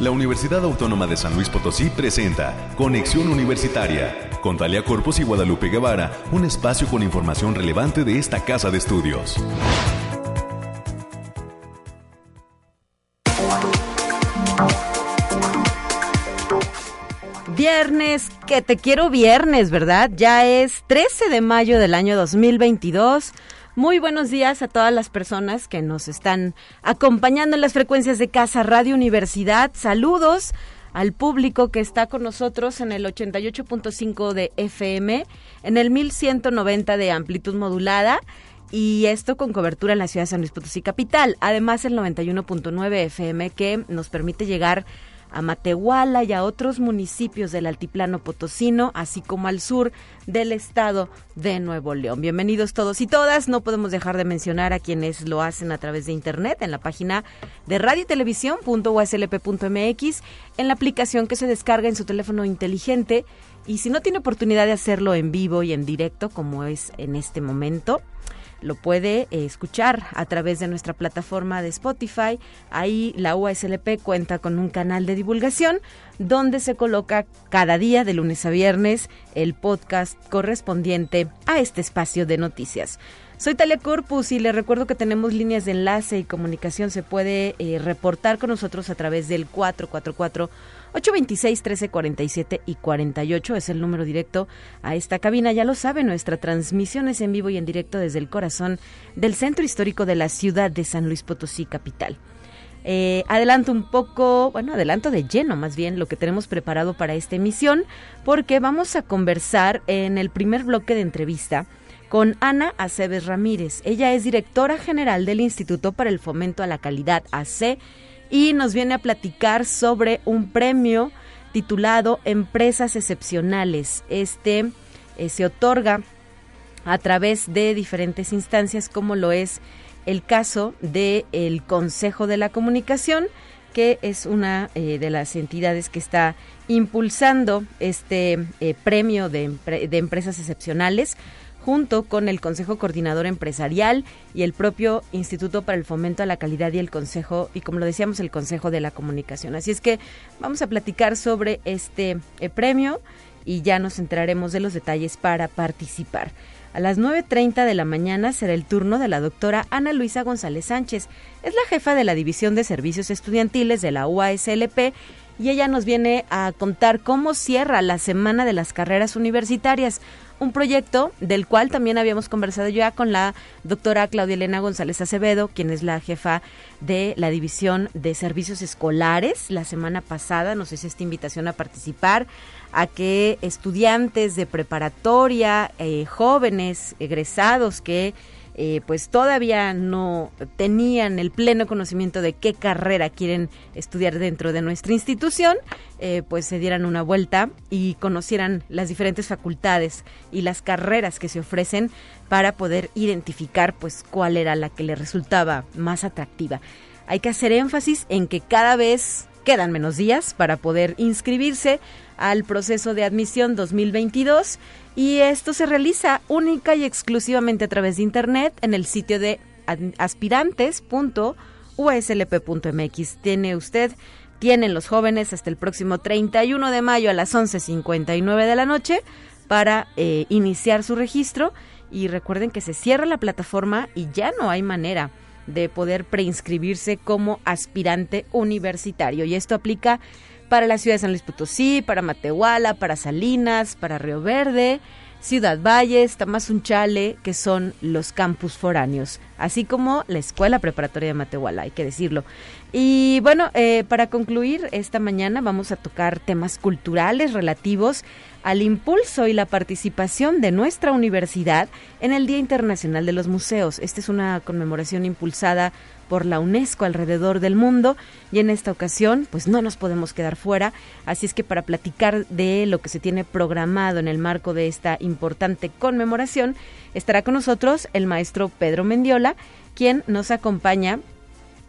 La Universidad Autónoma de San Luis Potosí presenta Conexión Universitaria con Talia Corpus y Guadalupe Guevara, un espacio con información relevante de esta casa de estudios. Viernes, que te quiero viernes, ¿verdad? Ya es 13 de mayo del año 2022. Muy buenos días a todas las personas que nos están acompañando en las frecuencias de Casa Radio Universidad. Saludos al público que está con nosotros en el 88.5 de FM, en el 1190 de amplitud modulada y esto con cobertura en la ciudad de San Luis Potosí capital. Además el 91.9 FM que nos permite llegar a Matehuala y a otros municipios del altiplano potosino, así como al sur del estado de Nuevo León. Bienvenidos todos y todas. No podemos dejar de mencionar a quienes lo hacen a través de internet en la página de radiotelevisión.uslp.mx, en la aplicación que se descarga en su teléfono inteligente y si no tiene oportunidad de hacerlo en vivo y en directo como es en este momento, lo puede eh, escuchar a través de nuestra plataforma de Spotify. Ahí la UASLP cuenta con un canal de divulgación donde se coloca cada día de lunes a viernes el podcast correspondiente a este espacio de noticias. Soy Talia y le recuerdo que tenemos líneas de enlace y comunicación. Se puede eh, reportar con nosotros a través del 444 826 1347 y 48 es el número directo a esta cabina. Ya lo sabe, nuestra transmisión es en vivo y en directo desde el corazón del centro histórico de la ciudad de San Luis Potosí, capital. Eh, adelanto un poco, bueno, adelanto de lleno más bien lo que tenemos preparado para esta emisión, porque vamos a conversar en el primer bloque de entrevista con Ana Aceves Ramírez. Ella es directora general del Instituto para el Fomento a la Calidad AC y nos viene a platicar sobre un premio titulado Empresas Excepcionales. Este eh, se otorga a través de diferentes instancias como lo es el caso del el Consejo de la Comunicación, que es una eh, de las entidades que está impulsando este eh, premio de, de empresas excepcionales junto con el Consejo Coordinador Empresarial y el propio Instituto para el Fomento a la Calidad y el Consejo, y como lo decíamos, el Consejo de la Comunicación. Así es que vamos a platicar sobre este eh, premio y ya nos enteraremos de los detalles para participar. A las 9.30 de la mañana será el turno de la doctora Ana Luisa González Sánchez. Es la jefa de la División de Servicios Estudiantiles de la UASLP y ella nos viene a contar cómo cierra la Semana de las Carreras Universitarias un proyecto del cual también habíamos conversado ya con la doctora Claudia Elena González Acevedo, quien es la jefa de la División de Servicios Escolares. La semana pasada nos hizo esta invitación a participar, a que estudiantes de preparatoria, eh, jóvenes, egresados que eh, pues todavía no tenían el pleno conocimiento de qué carrera quieren estudiar dentro de nuestra institución, eh, pues se dieran una vuelta y conocieran las diferentes facultades y las carreras que se ofrecen para poder identificar pues cuál era la que le resultaba más atractiva. Hay que hacer énfasis en que cada vez quedan menos días para poder inscribirse al proceso de admisión 2022 y esto se realiza única y exclusivamente a través de Internet en el sitio de aspirantes.uslp.mx. Tiene usted, tienen los jóvenes hasta el próximo 31 de mayo a las 11.59 de la noche para eh, iniciar su registro y recuerden que se cierra la plataforma y ya no hay manera de poder preinscribirse como aspirante universitario. Y esto aplica para la ciudad de San Luis Potosí, para Matehuala, para Salinas, para Río Verde, Ciudad Valles, Tamazunchale, que son los campus foráneos, así como la Escuela Preparatoria de Matehuala, hay que decirlo. Y bueno, eh, para concluir esta mañana vamos a tocar temas culturales relativos al impulso y la participación de nuestra universidad en el Día Internacional de los Museos. Esta es una conmemoración impulsada por la UNESCO alrededor del mundo y en esta ocasión pues no nos podemos quedar fuera, así es que para platicar de lo que se tiene programado en el marco de esta importante conmemoración estará con nosotros el maestro Pedro Mendiola, quien nos acompaña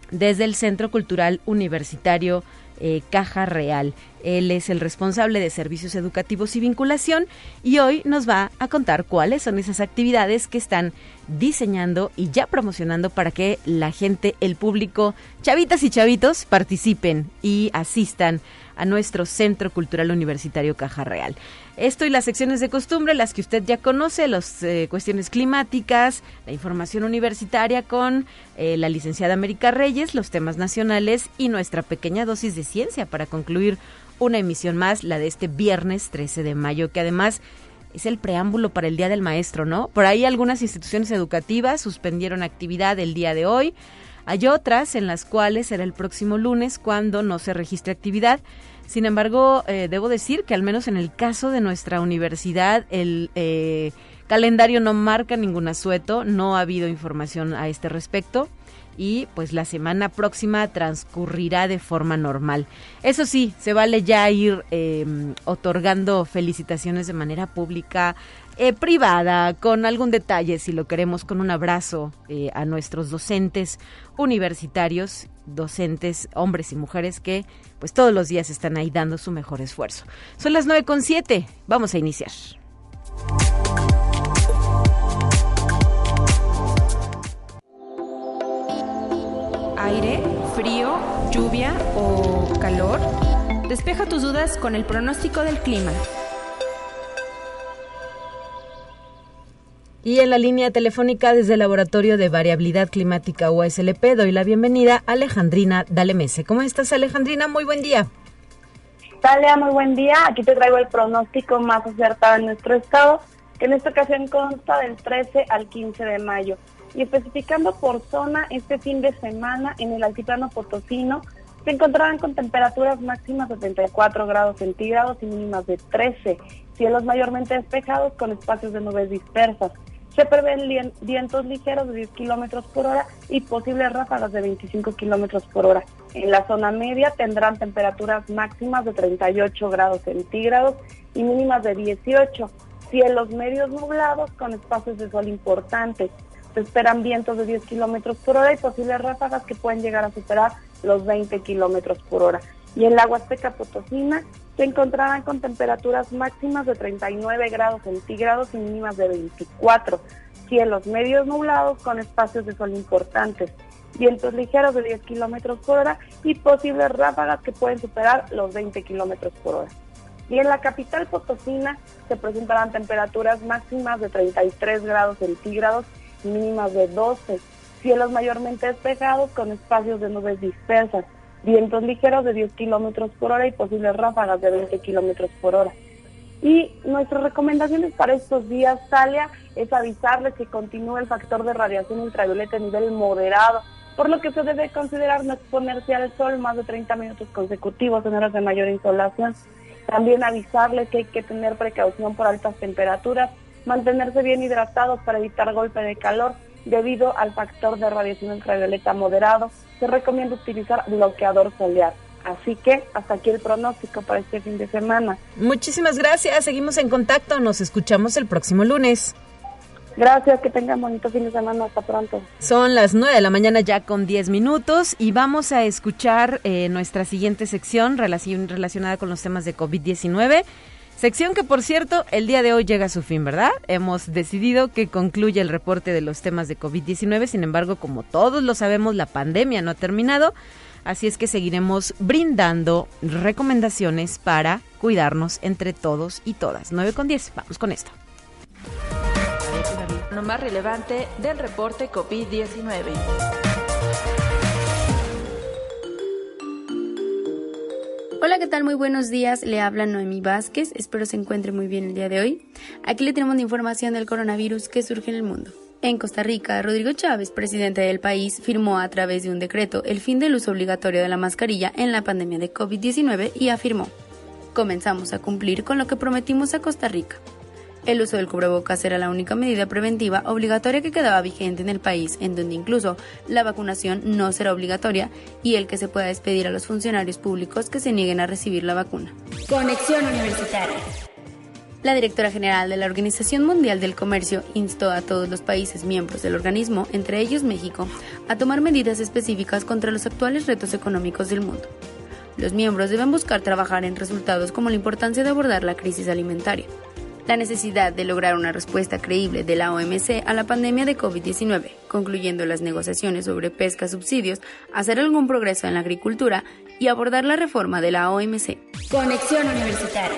desde el Centro Cultural Universitario eh, Caja Real. Él es el responsable de servicios educativos y vinculación y hoy nos va a contar cuáles son esas actividades que están diseñando y ya promocionando para que la gente, el público, chavitas y chavitos participen y asistan a nuestro Centro Cultural Universitario Caja Real. Esto y las secciones de costumbre, las que usted ya conoce, las eh, cuestiones climáticas, la información universitaria con eh, la licenciada América Reyes, los temas nacionales y nuestra pequeña dosis de ciencia para concluir una emisión más, la de este viernes 13 de mayo, que además es el preámbulo para el Día del Maestro, ¿no? Por ahí algunas instituciones educativas suspendieron actividad el día de hoy. Hay otras en las cuales será el próximo lunes cuando no se registre actividad. Sin embargo, eh, debo decir que al menos en el caso de nuestra universidad, el eh, calendario no marca ningún asueto, no ha habido información a este respecto y pues la semana próxima transcurrirá de forma normal. Eso sí, se vale ya ir em, otorgando felicitaciones de manera pública, eh, privada, con algún detalle, si lo queremos, con un abrazo a nuestros docentes universitarios, docentes, hombres y mujeres que pues todos los días están ahí dando su mejor esfuerzo. Son las nueve con siete, vamos a iniciar. Aire, frío, lluvia o calor. Despeja tus dudas con el pronóstico del clima. Y en la línea telefónica desde el Laboratorio de Variabilidad Climática USLP doy la bienvenida a Alejandrina Dalemese. ¿Cómo estás Alejandrina? Muy buen día. Talia, muy buen día. Aquí te traigo el pronóstico más acertado en nuestro estado, que en esta ocasión consta del 13 al 15 de mayo. Y especificando por zona, este fin de semana en el altiplano potosino se encontrarán con temperaturas máximas de 34 grados centígrados y mínimas de 13, cielos mayormente despejados con espacios de nubes dispersas. Se prevén vientos ligeros de 10 kilómetros por hora y posibles ráfagas de 25 kilómetros por hora. En la zona media tendrán temperaturas máximas de 38 grados centígrados y mínimas de 18. Cielos medios nublados con espacios de sol importantes. Se esperan vientos de 10 kilómetros por hora y posibles ráfagas que pueden llegar a superar los 20 kilómetros por hora. Y en la Huasteca Potosina se encontrarán con temperaturas máximas de 39 grados centígrados y mínimas de 24. Cielos medios nublados con espacios de sol importantes. Vientos ligeros de 10 kilómetros por hora y posibles ráfagas que pueden superar los 20 kilómetros por hora. Y en la capital potosina se presentarán temperaturas máximas de 33 grados centígrados y mínimas de 12. Cielos mayormente despejados con espacios de nubes dispersas vientos ligeros de 10 kilómetros por hora y posibles ráfagas de 20 kilómetros por hora. Y nuestras recomendaciones para estos días, Talia, es avisarles que continúa el factor de radiación ultravioleta a nivel moderado, por lo que se debe considerar no exponerse al sol más de 30 minutos consecutivos en horas de mayor insolación. También avisarles que hay que tener precaución por altas temperaturas, mantenerse bien hidratados para evitar golpe de calor debido al factor de radiación ultravioleta moderado, se recomienda utilizar bloqueador solear. Así que hasta aquí el pronóstico para este fin de semana. Muchísimas gracias, seguimos en contacto, nos escuchamos el próximo lunes. Gracias, que tengan bonito fin de semana, hasta pronto. Son las 9 de la mañana ya con 10 minutos y vamos a escuchar eh, nuestra siguiente sección relacionada con los temas de COVID-19. Sección que, por cierto, el día de hoy llega a su fin, ¿verdad? Hemos decidido que concluya el reporte de los temas de COVID-19, sin embargo, como todos lo sabemos, la pandemia no ha terminado, así es que seguiremos brindando recomendaciones para cuidarnos entre todos y todas. 9 con 10, vamos con esto. Lo más relevante del reporte COVID-19. Hola, ¿qué tal? Muy buenos días. Le habla Noemí Vázquez. Espero se encuentre muy bien el día de hoy. Aquí le tenemos la información del coronavirus que surge en el mundo. En Costa Rica, Rodrigo Chávez, presidente del país, firmó a través de un decreto el fin del uso obligatorio de la mascarilla en la pandemia de COVID-19 y afirmó, comenzamos a cumplir con lo que prometimos a Costa Rica. El uso del cubrebocas era la única medida preventiva obligatoria que quedaba vigente en el país, en donde incluso la vacunación no será obligatoria y el que se pueda despedir a los funcionarios públicos que se nieguen a recibir la vacuna. Conexión Universitaria. La directora general de la Organización Mundial del Comercio instó a todos los países miembros del organismo, entre ellos México, a tomar medidas específicas contra los actuales retos económicos del mundo. Los miembros deben buscar trabajar en resultados como la importancia de abordar la crisis alimentaria, la necesidad de lograr una respuesta creíble de la OMC a la pandemia de COVID-19, concluyendo las negociaciones sobre pesca subsidios, hacer algún progreso en la agricultura y abordar la reforma de la OMC. Conexión Universitaria.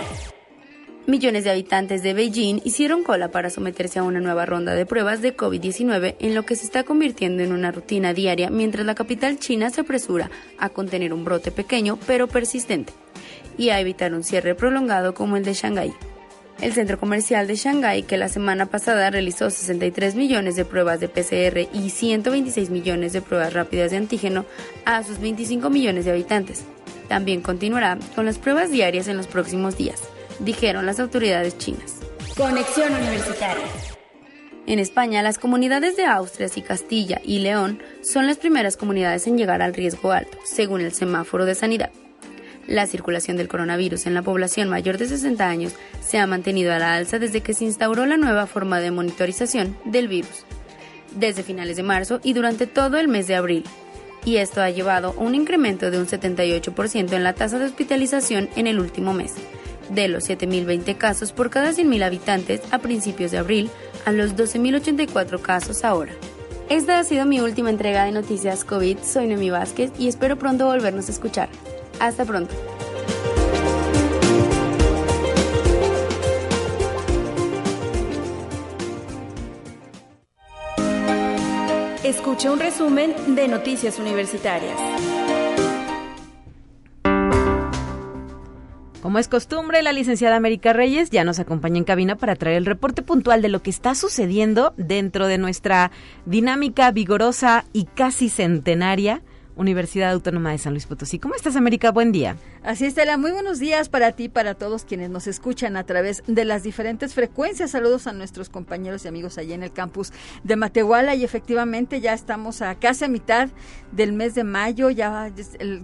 Millones de habitantes de Beijing hicieron cola para someterse a una nueva ronda de pruebas de COVID-19 en lo que se está convirtiendo en una rutina diaria mientras la capital china se apresura a contener un brote pequeño pero persistente y a evitar un cierre prolongado como el de Shanghái. El centro comercial de Shanghái, que la semana pasada realizó 63 millones de pruebas de PCR y 126 millones de pruebas rápidas de antígeno a sus 25 millones de habitantes, también continuará con las pruebas diarias en los próximos días dijeron las autoridades chinas. Conexión Universitaria. En España, las comunidades de Austrias y Castilla y León son las primeras comunidades en llegar al riesgo alto, según el semáforo de sanidad. La circulación del coronavirus en la población mayor de 60 años se ha mantenido a la alza desde que se instauró la nueva forma de monitorización del virus, desde finales de marzo y durante todo el mes de abril. Y esto ha llevado a un incremento de un 78% en la tasa de hospitalización en el último mes, de los 7.020 casos por cada 100.000 habitantes a principios de abril a los 12.084 casos ahora. Esta ha sido mi última entrega de Noticias COVID. Soy Noemi Vázquez y espero pronto volvernos a escuchar. Hasta pronto. Escucha un resumen de Noticias Universitarias. Como es costumbre, la licenciada América Reyes ya nos acompaña en cabina para traer el reporte puntual de lo que está sucediendo dentro de nuestra dinámica vigorosa y casi centenaria Universidad Autónoma de San Luis Potosí. ¿Cómo estás, América? Buen día. Así es, Estela. Muy buenos días para ti, para todos quienes nos escuchan a través de las diferentes frecuencias. Saludos a nuestros compañeros y amigos allí en el campus de Matehuala y efectivamente ya estamos a casi a mitad del mes de mayo. Ya,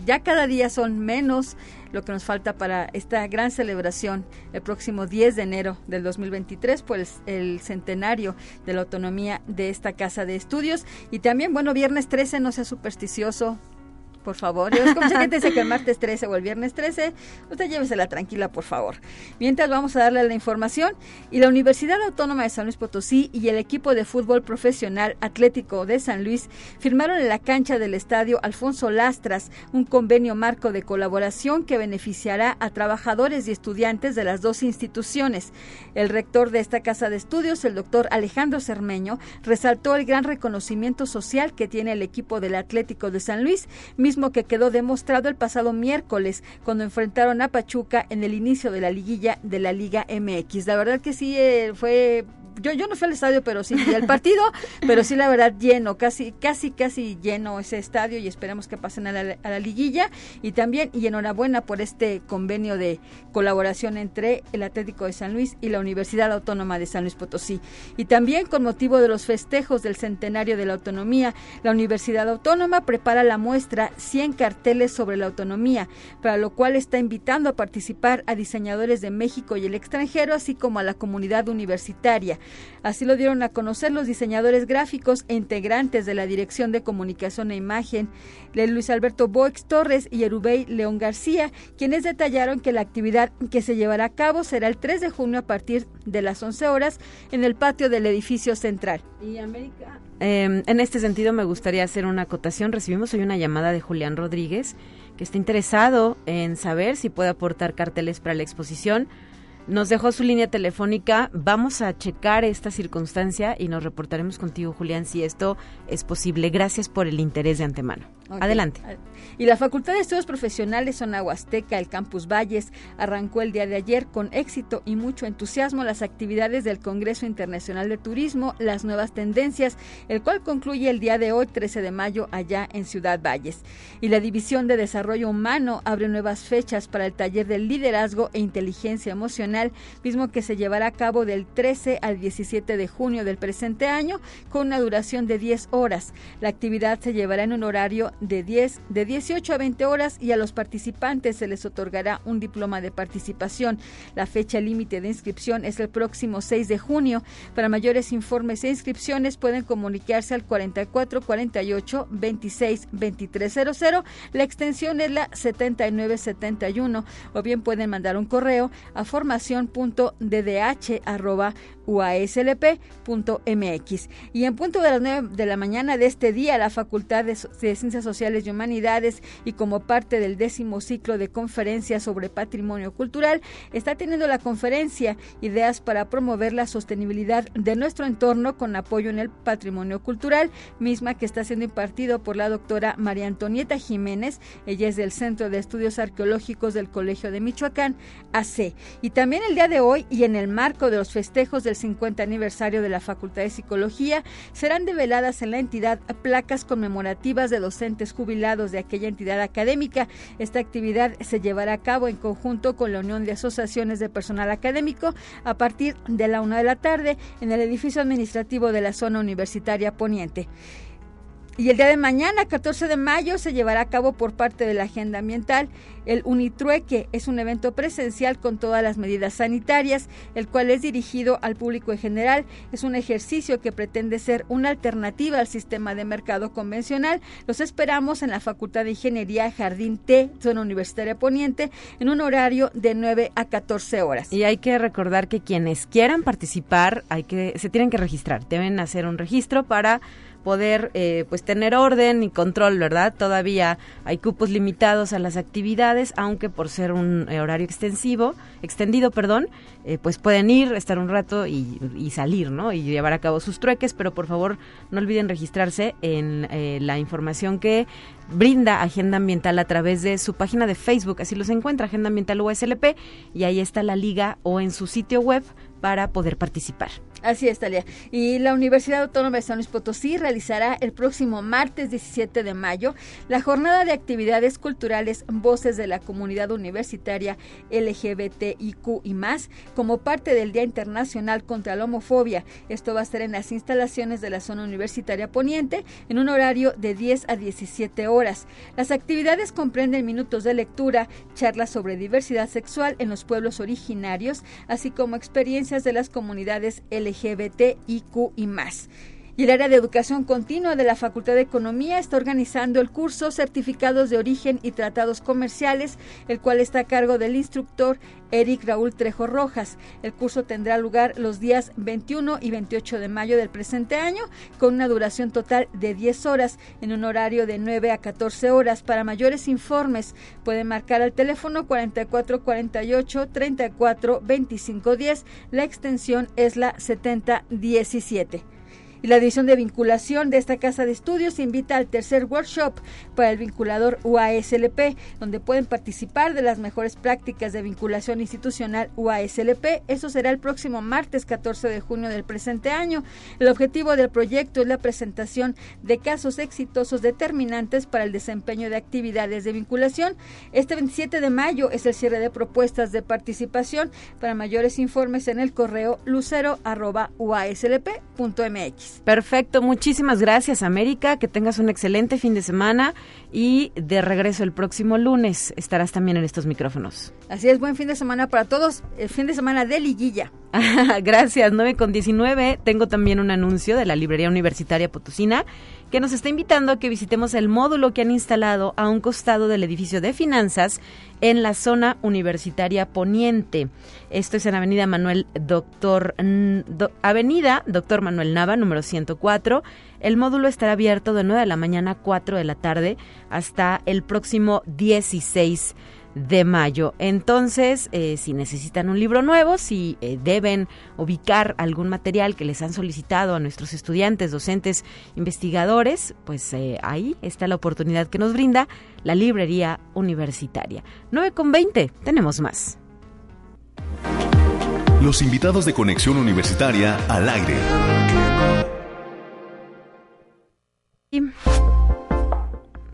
ya cada día son menos lo que nos falta para esta gran celebración el próximo 10 de enero del 2023, pues el centenario de la autonomía de esta casa de estudios. Y también, bueno, viernes 13, no sea supersticioso, por favor. Yo dice que el martes 13 o el viernes 13, usted llévesela tranquila, por favor. Mientras vamos a darle la información, y la Universidad Autónoma de San Luis Potosí y el equipo de fútbol profesional Atlético de San Luis firmaron en la cancha del estadio Alfonso Lastras un convenio marco de colaboración que beneficiará a trabajadores y estudiantes de las dos instituciones. El rector de esta casa de estudios, el doctor Alejandro Cermeño, resaltó el gran reconocimiento social que tiene el equipo del Atlético de San Luis, que quedó demostrado el pasado miércoles cuando enfrentaron a Pachuca en el inicio de la liguilla de la Liga MX. La verdad que sí eh, fue yo, yo no fui al estadio, pero sí vi el partido, pero sí la verdad lleno, casi, casi, casi lleno ese estadio y esperemos que pasen a la, liguilla y también y enhorabuena por este convenio de colaboración entre el Atlético de San Luis y la Universidad Autónoma de San Luis Potosí. Y también con motivo de los festejos del centenario de la autonomía, la Universidad Autónoma prepara la muestra 100 carteles sobre la autonomía, para lo cual está invitando a participar a diseñadores de México y el extranjero, así como a la comunidad universitaria. Así lo dieron a conocer los diseñadores gráficos e integrantes de la Dirección de Comunicación e Imagen, Luis Alberto Boix Torres y Erubey León García, quienes detallaron que la actividad que se llevará a cabo será el 3 de junio a partir de las 11 horas en el patio del edificio central. Y América, em, en este sentido me gustaría hacer una acotación. Recibimos hoy una llamada de Julián Rodríguez que está interesado en saber si puede aportar carteles para la exposición nos dejó su línea telefónica. Vamos a checar esta circunstancia y nos reportaremos contigo, Julián, si esto es posible. Gracias por el interés de antemano. Adelante. Y la Facultad de Estudios Profesionales Zona Huasteca, el Campus Valles, arrancó el día de ayer con éxito y mucho entusiasmo las actividades del Congreso Internacional de Turismo, las nuevas tendencias, el cual concluye el día de hoy, 13 de mayo, allá en Ciudad Valles. Y la División de Desarrollo Humano abre nuevas fechas para el taller de liderazgo e inteligencia emocional, mismo que se llevará a cabo del 13 al 17 de junio del presente año, con una duración de 10 horas. La actividad se llevará en un horario de 10 de 18 a 20 horas y a los participantes se les otorgará un diploma de participación. La fecha límite de inscripción es el próximo 6 de junio. Para mayores informes e inscripciones pueden comunicarse al 44 48 26 2300. La extensión es la 7971 o bien pueden mandar un correo a formación.ddh@uaslp.mx. Y en punto de las 9 de la mañana de este día, la Facultad de Ciencias Sociales y Humanidades y como parte del décimo ciclo de conferencias sobre patrimonio cultural, está teniendo la conferencia Ideas para promover la sostenibilidad de nuestro entorno con apoyo en el patrimonio cultural, misma que está siendo impartido por la doctora María Antonieta Jiménez. Ella es del Centro de Estudios Arqueológicos del Colegio de Michoacán, AC. Y también el día de hoy y en el marco de los festejos del 50 aniversario de la Facultad de Psicología, serán develadas en la entidad placas conmemorativas de docentes jubilados de aquella entidad académica. Esta actividad se llevará a cabo en conjunto con la Unión de Asociaciones de Personal Académico a partir de la una de la tarde en el edificio administrativo de la zona universitaria poniente. Y el día de mañana, 14 de mayo, se llevará a cabo por parte de la Agenda Ambiental el Unitrueque. Es un evento presencial con todas las medidas sanitarias, el cual es dirigido al público en general. Es un ejercicio que pretende ser una alternativa al sistema de mercado convencional. Los esperamos en la Facultad de Ingeniería Jardín T, zona universitaria poniente, en un horario de 9 a 14 horas. Y hay que recordar que quienes quieran participar, hay que se tienen que registrar. Deben hacer un registro para poder eh, pues tener orden y control, ¿verdad? Todavía hay cupos limitados a las actividades, aunque por ser un eh, horario extensivo, extendido, perdón, eh, pues pueden ir, estar un rato y, salir, ¿no? Y llevar a cabo sus trueques, pero por favor no olviden registrarse en la información que brinda Agenda Ambiental a través de su página de Facebook, así los encuentra Agenda Ambiental USLP y ahí está la liga o en su sitio web para poder participar. Así es, Talia. Y la Universidad Autónoma de San Luis Potosí realizará el próximo martes 17 de mayo la jornada de actividades culturales Voces de la Comunidad Universitaria LGBTIQ y más como parte del Día Internacional contra la Homofobia. Esto va a ser en las instalaciones de la zona universitaria poniente en un horario de 10 a 17 horas. Las actividades comprenden minutos de lectura, charlas sobre diversidad sexual en los pueblos originarios, así como experiencias de las comunidades LGBT LGBTIQ y más. Y el área de educación continua de la Facultad de Economía está organizando el curso Certificados de Origen y Tratados Comerciales, el cual está a cargo del instructor Eric Raúl Trejo Rojas. El curso tendrá lugar los días 21 y 28 de mayo del presente año, con una duración total de 10 horas, en un horario de 9 a 14 horas. Para mayores informes, pueden marcar al teléfono 4448 34 25 10. La extensión es la 7017. Y la División de Vinculación de esta Casa de Estudios invita al tercer workshop para el vinculador UASLP, donde pueden participar de las mejores prácticas de vinculación institucional UASLP. Eso será el próximo martes 14 de junio del presente año. El objetivo del proyecto es la presentación de casos exitosos determinantes para el desempeño de actividades de vinculación. Este 27 de mayo es el cierre de propuestas de participación. Para mayores informes en el correo lucero.uaslp.mx. Perfecto, muchísimas gracias América, que tengas un excelente fin de semana y de regreso el próximo lunes estarás también en estos micrófonos. Así es, buen fin de semana para todos, el fin de semana de liguilla. gracias, 9 con 19. Tengo también un anuncio de la Librería Universitaria Potosina que nos está invitando a que visitemos el módulo que han instalado a un costado del edificio de finanzas en la zona universitaria poniente. Esto es en Avenida Manuel Doctor Avenida Doctor Manuel Nava número 104. El módulo estará abierto de 9 de la mañana a 4 de la tarde hasta el próximo 16 de mayo. Entonces, eh, si necesitan un libro nuevo, si eh, deben ubicar algún material que les han solicitado a nuestros estudiantes, docentes, investigadores, pues eh, ahí está la oportunidad que nos brinda la librería universitaria. 9 con 20, tenemos más. Los invitados de Conexión Universitaria al aire.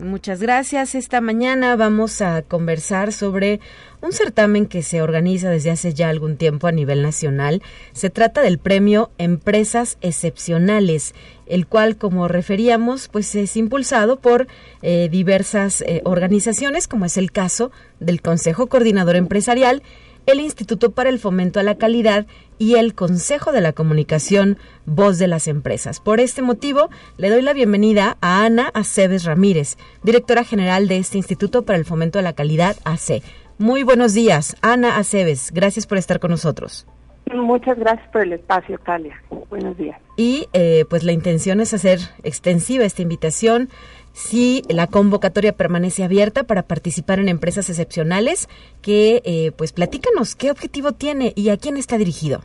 Muchas gracias. Esta mañana vamos a conversar sobre un certamen que se organiza desde hace ya algún tiempo a nivel nacional. Se trata del premio Empresas Excepcionales, el cual, como referíamos, pues es impulsado por eh, diversas eh, organizaciones, como es el caso del Consejo Coordinador Empresarial el Instituto para el Fomento a la Calidad y el Consejo de la Comunicación Voz de las Empresas. Por este motivo, le doy la bienvenida a Ana Aceves Ramírez, directora general de este Instituto para el Fomento a la Calidad, AC. Muy buenos días, Ana Aceves. Gracias por estar con nosotros. Muchas gracias por el espacio, Talia. Buenos días. Y eh, pues la intención es hacer extensiva esta invitación si la convocatoria permanece abierta para participar en empresas excepcionales, que eh, pues platícanos qué objetivo tiene y a quién está dirigido.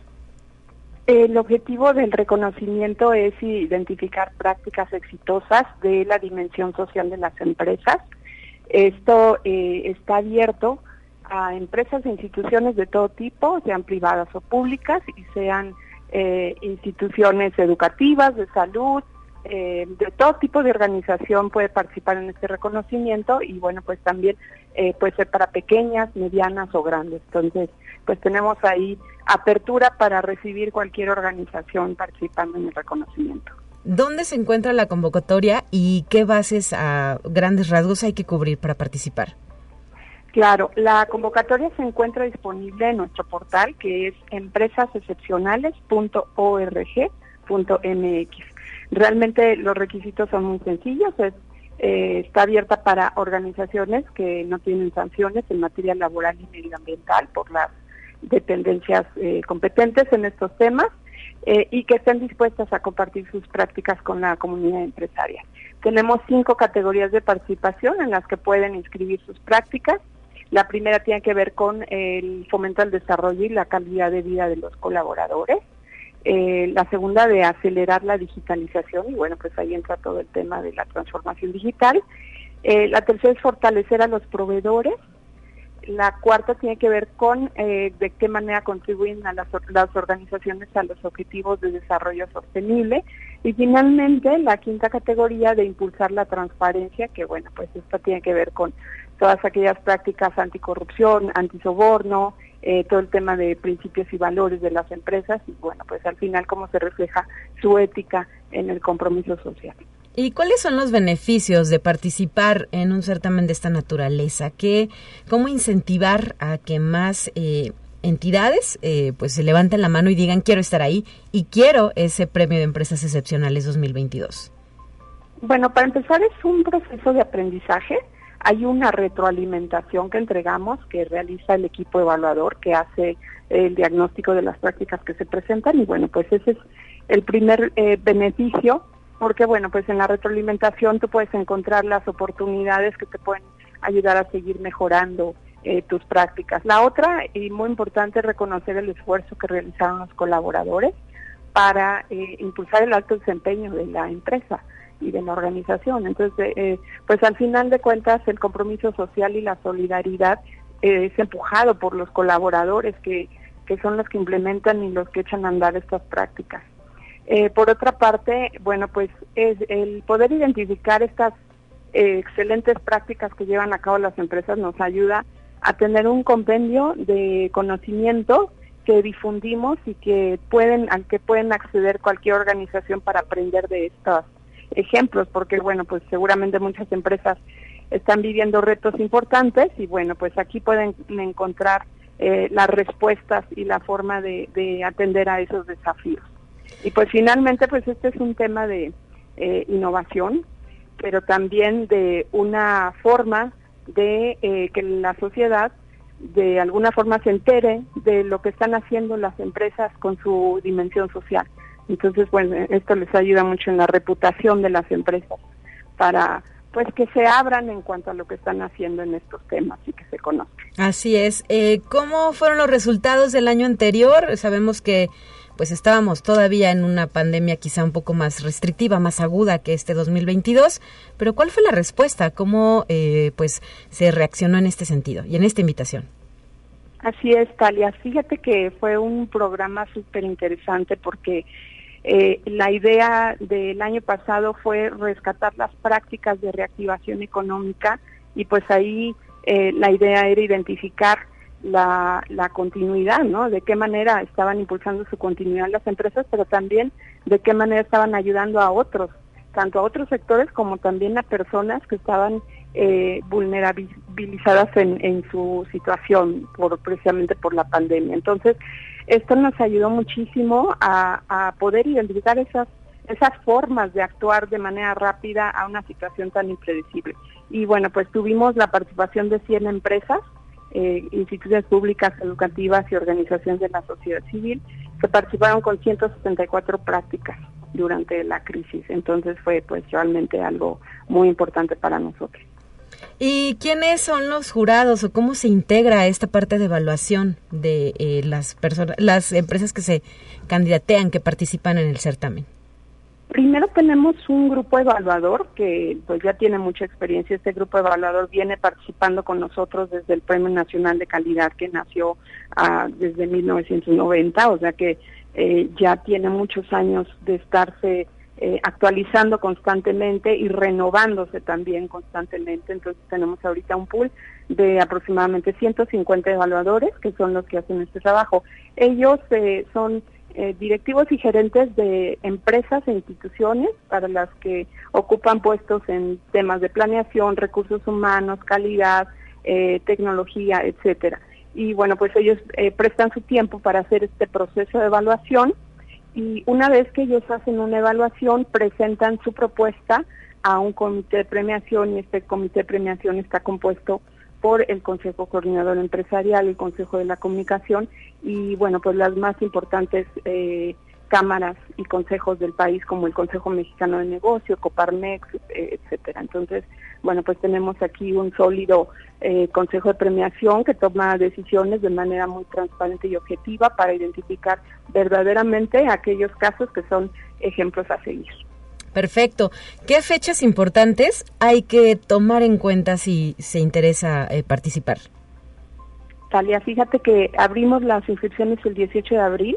El objetivo del reconocimiento es identificar prácticas exitosas de la dimensión social de las empresas. Esto eh, está abierto a empresas e instituciones de todo tipo, sean privadas o públicas, y sean eh, instituciones educativas, de salud, eh, de todo tipo de organización puede participar en este reconocimiento y bueno, pues también eh, puede ser para pequeñas, medianas o grandes. Entonces, pues tenemos ahí apertura para recibir cualquier organización participando en el reconocimiento. ¿Dónde se encuentra la convocatoria y qué bases a grandes rasgos hay que cubrir para participar? Claro, la convocatoria se encuentra disponible en nuestro portal que es empresasexcepcionales.org.mx. Realmente los requisitos son muy sencillos, eh, está abierta para organizaciones que no tienen sanciones en materia laboral y medioambiental por las dependencias eh, competentes en estos temas eh, y que estén dispuestas a compartir sus prácticas con la comunidad empresaria. Tenemos cinco categorías de participación en las que pueden inscribir sus prácticas. La primera tiene que ver con el fomento al desarrollo y la calidad de vida de los colaboradores. Eh, la segunda de acelerar la digitalización y bueno, pues ahí entra todo el tema de la transformación digital. Eh, la tercera es fortalecer a los proveedores. La cuarta tiene que ver con eh, de qué manera contribuyen a las, las, organizaciones a los objetivos de desarrollo sostenible. Y finalmente, la quinta categoría de impulsar la transparencia, que bueno, pues esto tiene que ver con todas aquellas prácticas anticorrupción, antisoborno, eh, todo el tema de principios y valores de las empresas y bueno, pues al final cómo se refleja su ética en el compromiso social. ¿Y cuáles son los beneficios de participar en un certamen de esta naturaleza? ¿Qué, ¿Cómo incentivar a que más eh, entidades eh, pues se levanten la mano y digan quiero estar ahí y quiero ese premio de empresas excepcionales 2022? Bueno, para empezar es un proceso de aprendizaje hay una retroalimentación que entregamos que realiza el equipo evaluador que hace el diagnóstico de las prácticas que se presentan y bueno, pues ese es el primer eh, beneficio porque bueno, pues en la retroalimentación tú puedes encontrar las oportunidades que te pueden ayudar a seguir mejorando eh, tus prácticas. La otra, y muy importante, es reconocer el esfuerzo que realizaron los colaboradores para eh, impulsar el alto desempeño de la empresa y de la organización. Entonces, eh, pues al final de cuentas el compromiso social y la solidaridad eh, es empujado por los colaboradores que, que son los que implementan y los que echan a andar estas prácticas. Eh, por otra parte, bueno, pues es el poder identificar estas excelentes prácticas que llevan a cabo las empresas nos ayuda a tener un compendio de conocimiento que difundimos y que pueden al que pueden acceder cualquier organización para aprender de estas ejemplos, porque bueno, pues seguramente muchas empresas están viviendo retos importantes y bueno, pues aquí pueden encontrar eh, las respuestas y la forma de, atender a esos desafíos. Y pues finalmente, pues este es un tema de eh, innovación, pero también de una forma de eh, que la sociedad de alguna forma se entere de lo que están haciendo las empresas con su dimensión social. Entonces, bueno, esto les ayuda mucho en la reputación de las empresas para pues que se abran en cuanto a lo que están haciendo en estos temas y que se conozcan. Así es. Eh, ¿Cómo fueron los resultados del año anterior? Sabemos que pues estábamos todavía en una pandemia quizá un poco más restrictiva, más aguda que este 2022, pero ¿cuál fue la respuesta? ¿Cómo eh, pues se reaccionó en este sentido y en esta invitación? Así es, Talia. Fíjate que fue un programa súper interesante porque Eh, la idea del año pasado fue rescatar las prácticas de reactivación económica y pues ahí eh, la idea era identificar la, continuidad, ¿no? De qué manera estaban impulsando su continuidad las empresas, pero también de qué manera estaban ayudando a otros, tanto a otros sectores como también a personas que estaban eh, vulnerabilizadas en, en su situación por precisamente por la pandemia. Entonces, esto nos ayudó muchísimo a, poder identificar esas esas formas de actuar de manera rápida a una situación tan impredecible. Y bueno, pues tuvimos la participación de 100 empresas, eh, instituciones públicas, educativas y organizaciones de la sociedad civil que participaron con 174 prácticas durante la crisis. Entonces fue pues realmente algo muy importante para nosotros. ¿Y quiénes son los jurados o cómo se integra esta parte de evaluación de eh, las personas, las empresas que se candidatean, que participan en el certamen? Primero tenemos un grupo evaluador que pues ya tiene mucha experiencia. Este grupo evaluador viene participando con nosotros desde el Premio Nacional de Calidad que nació ah, desde 1990, o sea que eh, ya tiene muchos años de estarse eh, actualizando constantemente y renovándose también constantemente. Entonces tenemos ahorita un pool de aproximadamente 150 evaluadores que son los que hacen este trabajo. Ellos eh, son eh, directivos y gerentes de empresas e instituciones para las que ocupan puestos en temas de planeación, recursos humanos, calidad, tecnología, etcétera. Y bueno, pues ellos prestan su tiempo para hacer este proceso de evaluación y una vez que ellos hacen una evaluación, presentan su propuesta a un comité de premiación y este comité de premiación está compuesto por el Consejo Coordinador Empresarial, el Consejo de la Comunicación y bueno, pues las más importantes eh, cámaras y consejos del país como el Consejo Mexicano de Negocio, Coparmex, eh, etcétera. Entonces, bueno, pues tenemos aquí un sólido eh, Consejo de Premiación que toma decisiones de manera muy transparente y objetiva para identificar verdaderamente aquellos casos que son ejemplos a seguir. Perfecto. ¿Qué fechas importantes hay que tomar en cuenta si se interesa eh, participar? Talia, fíjate que abrimos las inscripciones el 18 de abril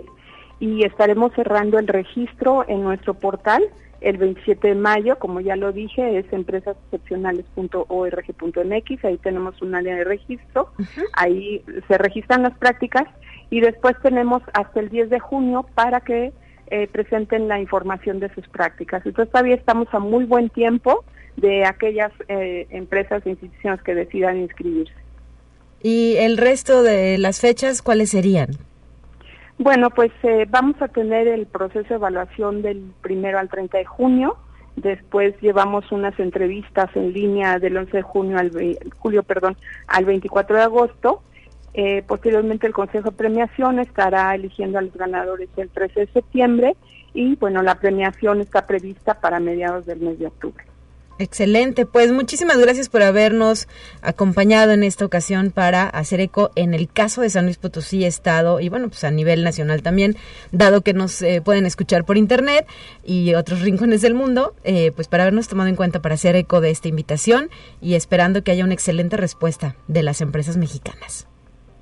y estaremos cerrando el registro en nuestro portal el 27 de mayo, como ya lo dije, es empresasexcepcionales.org.mx, ahí tenemos un área de registro, ahí se registran las prácticas y después tenemos hasta el 10 de junio para que eh, presenten la información de sus prácticas. Entonces todavía estamos a muy buen tiempo de aquellas eh, empresas e instituciones que decidan inscribirse. ¿Y el resto de las fechas cuáles serían? Bueno, pues eh, vamos a tener el proceso de evaluación del primero al 30 de junio. Después llevamos unas entrevistas en línea del 11 de junio al julio, perdón, al 24 de agosto. Eh, posteriormente el Consejo de Premiación estará eligiendo a los ganadores el 13 de septiembre y bueno, la premiación está prevista para mediados del mes de octubre. Excelente, pues muchísimas gracias por habernos acompañado en esta ocasión para hacer eco en el caso de San Luis Potosí Estado y bueno, pues a nivel nacional también, dado que nos eh, pueden escuchar por internet y otros rincones del mundo, eh, pues para habernos tomado en cuenta para hacer eco de esta invitación y esperando que haya una excelente respuesta de las empresas mexicanas.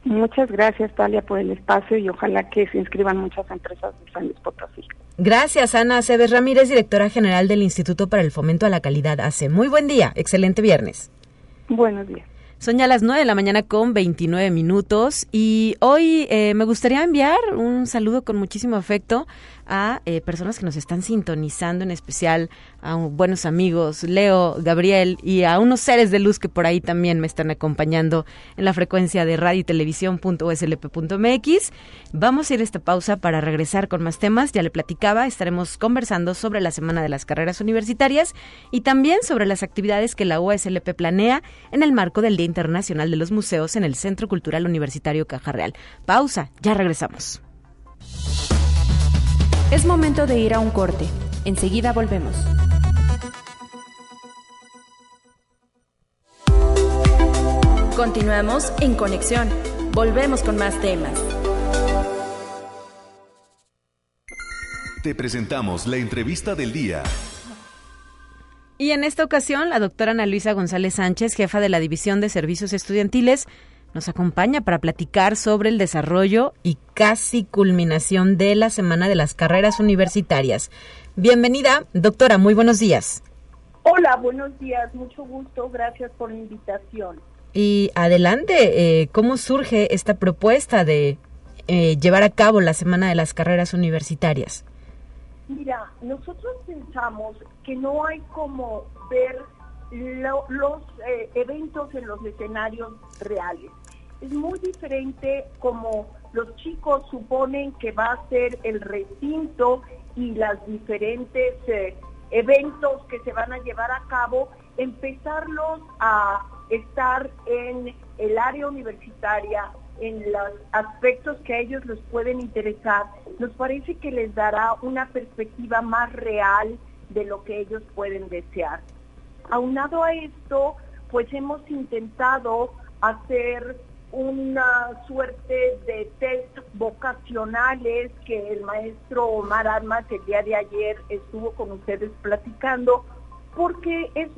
Muchas gracias, Talia, por el espacio y ojalá que se inscriban muchas empresas de San Luis Potosí. Gracias, Ana Cebes Ramírez, directora general del Instituto para el Fomento a la Calidad ACE. Muy buen día, excelente viernes. Buenos días. Son ya las 9 de la mañana con 29 minutos y hoy eh, me gustaría enviar un saludo con muchísimo afecto a eh, personas que nos están sintonizando, en especial a buenos amigos, Leo, Gabriel y a unos seres de luz que por ahí también me están acompañando en la frecuencia de radio y televisión.uslp.mx. Vamos a ir a esta pausa para regresar con más temas. Ya le platicaba, estaremos conversando sobre la Semana de las Carreras Universitarias y también sobre las actividades que la USLP planea en el marco del Día Internacional de los Museos en el Centro Cultural Universitario Caja Real. Pausa, ya regresamos. Es momento de ir a un corte. Enseguida volvemos. Continuamos en conexión. Volvemos con más temas. Te presentamos la entrevista del día. Y en esta ocasión, la doctora Ana Luisa González Sánchez, jefa de la División de Servicios Estudiantiles nos acompaña para platicar sobre el desarrollo y casi culminación de la Semana de las Carreras Universitarias. Bienvenida, doctora, muy buenos días. Hola, buenos días, mucho gusto, gracias por la invitación. Y adelante, eh, ¿cómo surge esta propuesta de eh, llevar a cabo la Semana de las Carreras Universitarias? Mira, nosotros pensamos que no hay como ver los eh, eventos en los escenarios reales. Es muy diferente como los chicos suponen que va a ser el recinto y las diferentes eventos que se van a llevar a cabo, empezarlos a estar en el área universitaria, en los aspectos que a ellos les pueden interesar, nos parece que les dará una perspectiva más real de lo que ellos pueden desear. Aunado a esto, pues hemos intentado hacer una suerte de test vocacionales que el maestro Omar Armas el día de ayer estuvo con ustedes platicando, porque es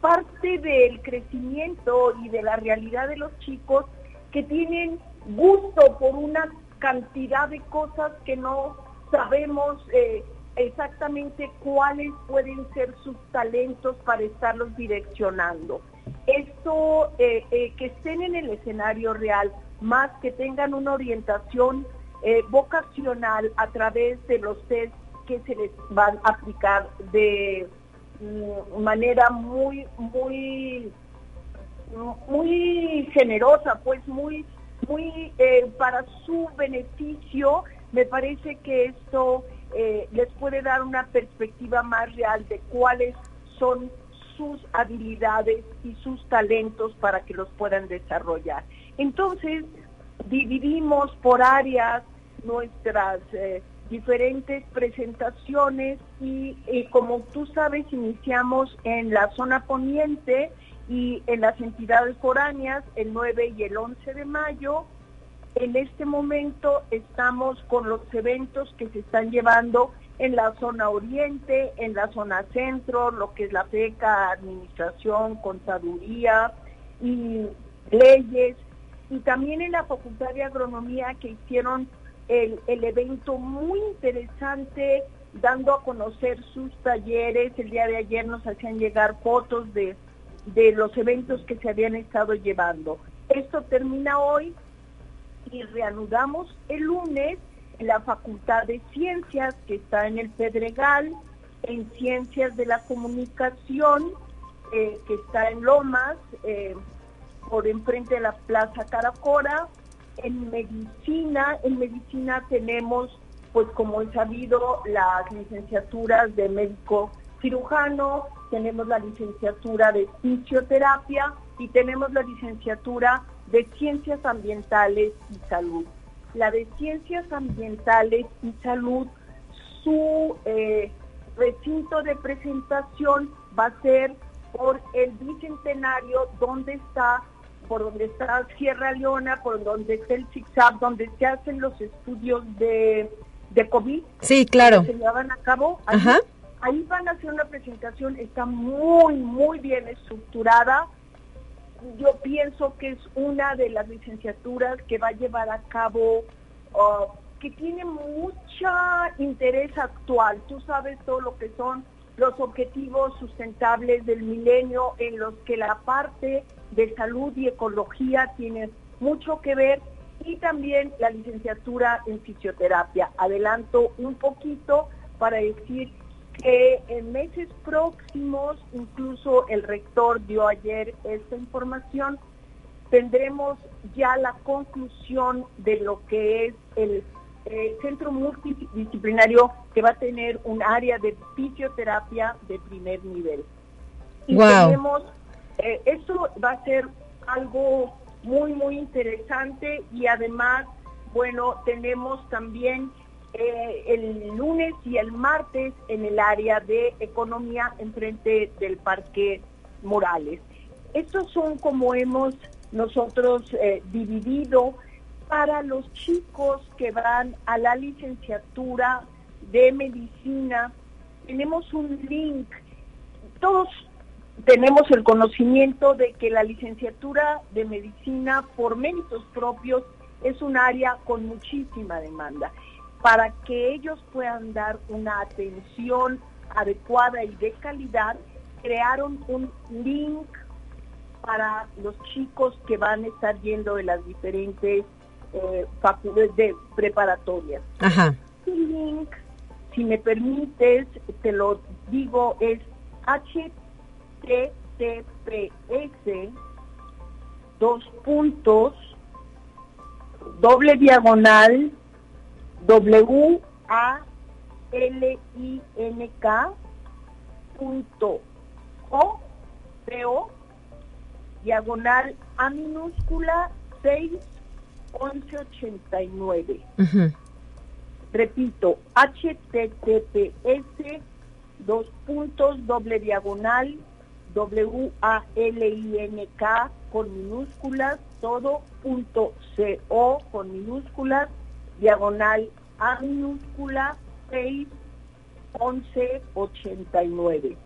parte del crecimiento y de la realidad de los chicos que tienen gusto por una cantidad de cosas que no sabemos eh, exactamente cuáles pueden ser sus talentos para estarlos direccionando. Eh, eh, que estén en el escenario real, más que tengan una orientación vocacional a través de los test que se les van a aplicar de Mm, manera muy, muy, muy generosa, pues muy, muy eh, para su beneficio. Me parece que esto eh, les puede dar una perspectiva más real de cuáles son sus habilidades y sus talentos para que los puedan desarrollar. Entonces, dividimos por áreas nuestras eh, diferentes presentaciones y, como tú sabes iniciamos en la zona poniente y en las entidades foráneas el 9 y el 11 de mayo. En este momento estamos con los eventos que se están llevando en la zona oriente, en la zona centro, lo que es la FECA, administración, contaduría y leyes, y también en la Facultad de Agronomía que hicieron el, evento muy interesante, dando a conocer sus talleres. El día de ayer nos hacían llegar fotos de, de los eventos que se habían estado llevando. Esto termina hoy y reanudamos el lunes la Facultad de Ciencias que está en el Pedregal, en Ciencias de la Comunicación eh, que está en Lomas, eh, por enfrente de la Plaza Caracora, en medicina, en medicina tenemos, pues como he sabido, las licenciaturas de médico cirujano, tenemos la licenciatura de fisioterapia y tenemos la licenciatura de ciencias ambientales y salud. La de ciencias ambientales y salud, su eh, recinto de presentación va a ser por el bicentenario donde está por donde está Sierra Leona, por donde está el ZigZag, donde se hacen los estudios de, de COVID. Sí, claro. se llevan a cabo. Ahí, van a hacer una presentación, está muy, muy bien estructurada. Yo pienso que es una de las licenciaturas que va a llevar a cabo, uh, que tiene mucha interés actual. Tú sabes todo lo que son los objetivos sustentables del milenio en los que la parte de salud y ecología tiene mucho que ver y también la licenciatura en fisioterapia. Adelanto un poquito para decir que en meses próximos, incluso el rector dio ayer esta información, tendremos ya la conclusión de lo que es el eh, centro multidisciplinario que va a tener un área de fisioterapia de primer nivel. Y tenemos, eh, esto va a ser algo muy, muy interesante y además, bueno, tenemos también eh, el lunes y el martes en el área de economía enfrente del Parque Morales. Estos son como hemos nosotros dividido para los chicos que van a la licenciatura de medicina. Tenemos un link. Todos tenemos el conocimiento de que la licenciatura de medicina por méritos propios es un área con muchísima demanda. Para que ellos puedan dar una atención adecuada y de calidad, crearon un link para los chicos que van a estar yendo de las diferentes eh, facultades de preparatorias. Ajá. Este link, si me permites, te lo digo, es https dos puntos doble diagonal w a l i n k punto o o diagonal a minúscula 6 1189. Repito, https dos puntos doble diagonal w a l i n k con minúsculas todo punto co con minúsculas diagonal a minúscula 6 11 89.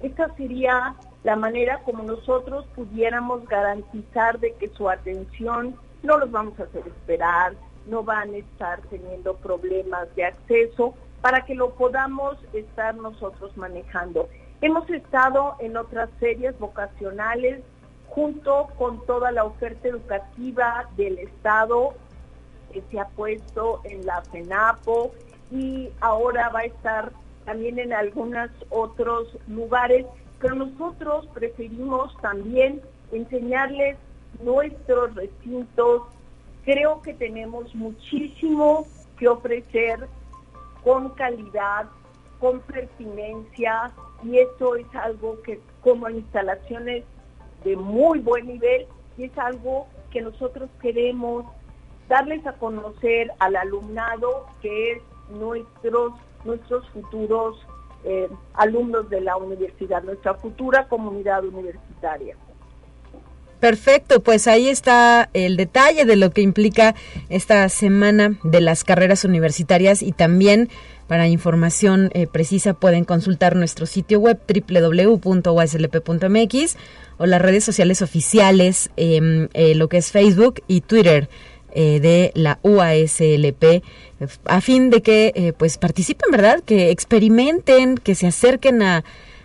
Esta sería la manera como nosotros pudiéramos garantizar de que su atención no los vamos a hacer esperar, no van a estar teniendo problemas de acceso para que lo podamos estar nosotros manejando. Hemos estado en otras series vocacionales junto con toda la oferta educativa del Estado que se ha puesto en la FENAPO y ahora va a estar también en algunos otros lugares pero nosotros preferimos también enseñarles nuestros recintos. Creo que tenemos muchísimo que ofrecer con calidad, con pertinencia, y eso es algo que como instalaciones de muy buen nivel, y es algo que nosotros queremos darles a conocer al alumnado que es nuestros, nuestros futuros eh, alumnos de la universidad, nuestra futura comunidad universitaria. Perfecto, pues ahí está el detalle de lo que implica esta semana de las carreras universitarias y también para información eh, precisa pueden consultar nuestro sitio web www.uslp.mx o las redes sociales oficiales, em, eh, lo que es Facebook y Twitter eh, de la UASLP a fin de que eh, pues participen, ¿verdad? Que experimenten, que se acerquen a,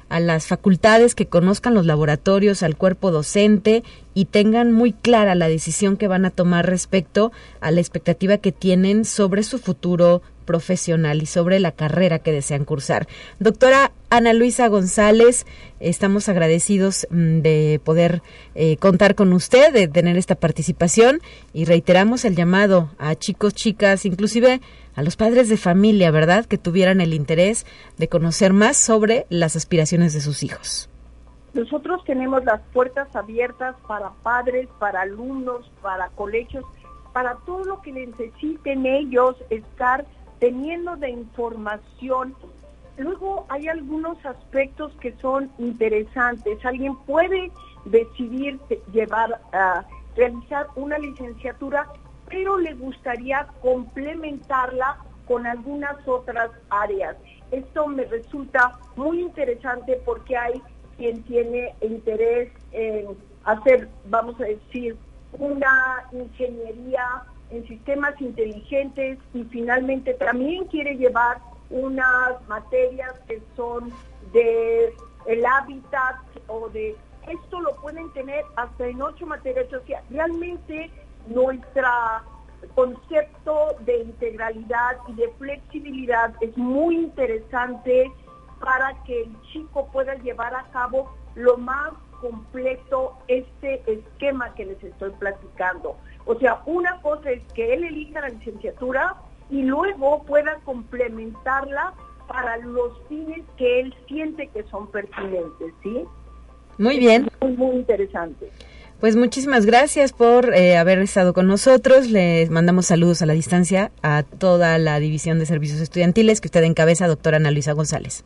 a las facultades, que conozcan los laboratorios, al cuerpo docente y tengan muy clara la decisión que van a tomar respecto a la expectativa que tienen sobre su futuro profesional y sobre la carrera que desean cursar. Doctora Ana Luisa González, estamos agradecidos mm, de poder eh, contar con usted, de tener esta participación y reiteramos el llamado a chicos, chicas, inclusive a los padres de familia, ¿verdad?, que tuvieran el interés de conocer más sobre las aspiraciones de sus hijos. Nosotros tenemos las puertas abiertas para padres, para alumnos, para colegios, para todo lo que necesiten ellos estar teniendo de información. Luego hay algunos aspectos que son interesantes. Alguien puede decidir llevar a realizar una licenciatura, pero le gustaría complementarla con algunas otras áreas. Esto me resulta muy interesante porque hay quien tiene interés en hacer, vamos a decir, una ingeniería en sistemas inteligentes y finalmente también quiere llevar unas materias que son de el hábitat o de esto lo pueden tener hasta en ocho materias. O realmente nuestro concepto de integralidad y de flexibilidad es muy interesante para que el chico pueda llevar a cabo lo más completo este esquema que les estoy platicando. O sea, una cosa es que él elija la licenciatura y luego pueda complementarla para los fines que él siente que son pertinentes, ¿sí? Muy bien. muy, muy interesante. Pues muchísimas gracias por eh, haber estado con nosotros. Les mandamos saludos a la distancia a toda la División de Servicios Estudiantiles que usted encabeza, doctora Ana Luisa González.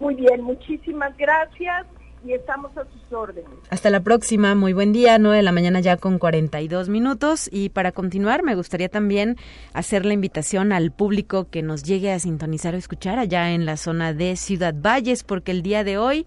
Muy bien, muchísimas gracias y estamos a sus órdenes. Hasta la próxima, muy buen día, 9 de la mañana ya con 42 minutos. Y para continuar me gustaría también hacer la invitación al público que nos llegue a sintonizar o escuchar allá en la zona de Ciudad Valles porque el día de hoy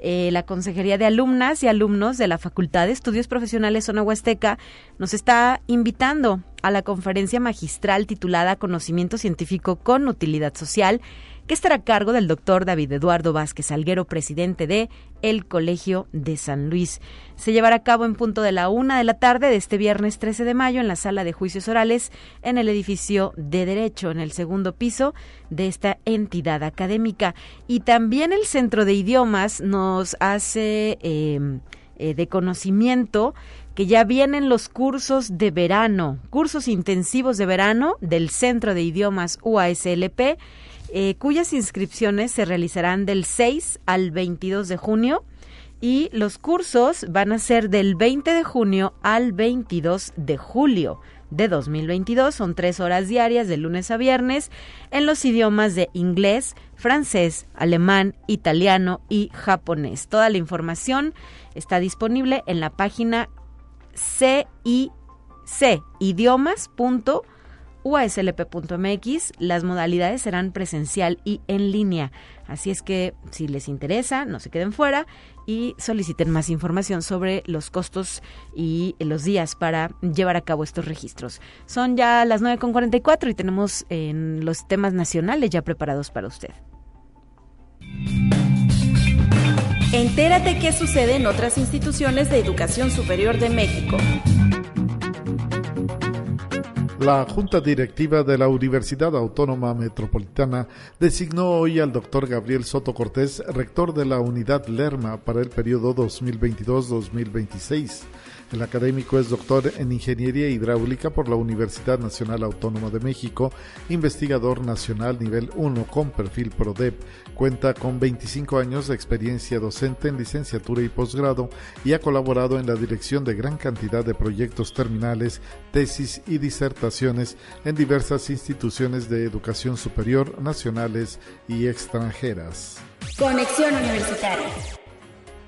eh, la Consejería de Alumnas y Alumnos de la Facultad de Estudios Profesionales Zona Huasteca nos está invitando a la conferencia magistral titulada Conocimiento Científico con Utilidad Social que estará a cargo del doctor David Eduardo Vázquez Alguero, presidente de el Colegio de San Luis. Se llevará a cabo en punto de la una de la tarde de este viernes 13 de mayo en la sala de juicios orales en el edificio de Derecho, en el segundo piso de esta entidad académica. Y también el Centro de Idiomas nos hace em, eh, de conocimiento que ya vienen los cursos de verano, cursos intensivos de verano del Centro de Idiomas UASLP eh, cuyas inscripciones se realizarán del 6 al 22 de junio y los cursos van a ser del 20 de junio al 22 de julio de 2022. Son tres horas diarias de lunes a viernes en los idiomas de inglés, francés, alemán, italiano y japonés. Toda la información está disponible en la página cicidiomas.com uaslp.mx. Las modalidades serán presencial y en línea. Así es que si les interesa, no se queden fuera y soliciten más información sobre los costos y los días para llevar a cabo estos registros. Son ya las 9.44 y tenemos en los temas nacionales ya preparados para usted. Entérate qué sucede en otras instituciones de educación superior de México. La Junta Directiva de la Universidad Autónoma Metropolitana designó hoy al doctor Gabriel Soto Cortés rector de la unidad Lerma para el periodo 2022-2026. El académico es doctor en Ingeniería Hidráulica por la Universidad Nacional Autónoma de México, investigador nacional nivel 1 con perfil PRODEP. Cuenta con 25 años de experiencia docente en licenciatura y posgrado y ha colaborado en la dirección de gran cantidad de proyectos terminales, tesis y disertaciones en diversas instituciones de educación superior nacionales y extranjeras. Conexión Universitaria.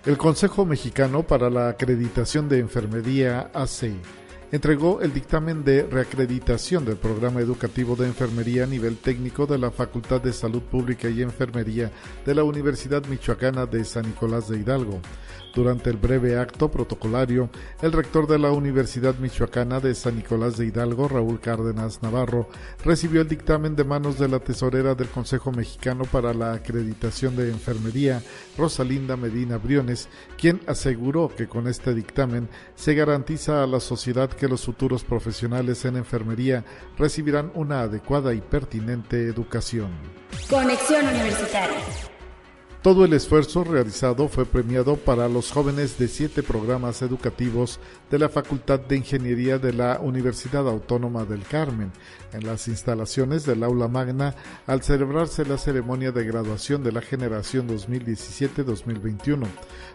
El Consejo Mexicano para la Acreditación de Enfermería AC entregó el dictamen de reacreditación del programa educativo de enfermería a nivel técnico de la Facultad de Salud Pública y Enfermería de la Universidad Michoacana de San Nicolás de Hidalgo. Durante el breve acto protocolario, el rector de la Universidad Michoacana de San Nicolás de Hidalgo, Raúl Cárdenas Navarro, recibió el dictamen de manos de la tesorera del Consejo Mexicano para la Acreditación de Enfermería, Rosalinda Medina Briones, quien aseguró que con este dictamen se garantiza a la sociedad que los futuros profesionales en enfermería recibirán una adecuada y pertinente educación. Conexión Universitaria. Todo el esfuerzo realizado fue premiado para los jóvenes de siete programas educativos de la Facultad de Ingeniería de la Universidad Autónoma del Carmen, en las instalaciones del aula magna, al celebrarse la ceremonia de graduación de la generación 2017-2021.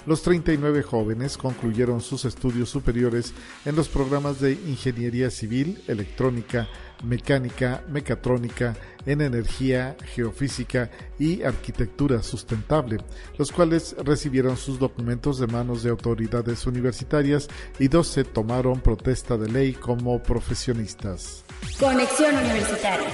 Los 39 jóvenes concluyeron sus estudios superiores en los programas de Ingeniería Civil, Electrónica, mecánica, mecatrónica, en energía, geofísica y arquitectura sustentable, los cuales recibieron sus documentos de manos de autoridades universitarias y dos se tomaron protesta de ley como profesionistas. Conexión Universitaria.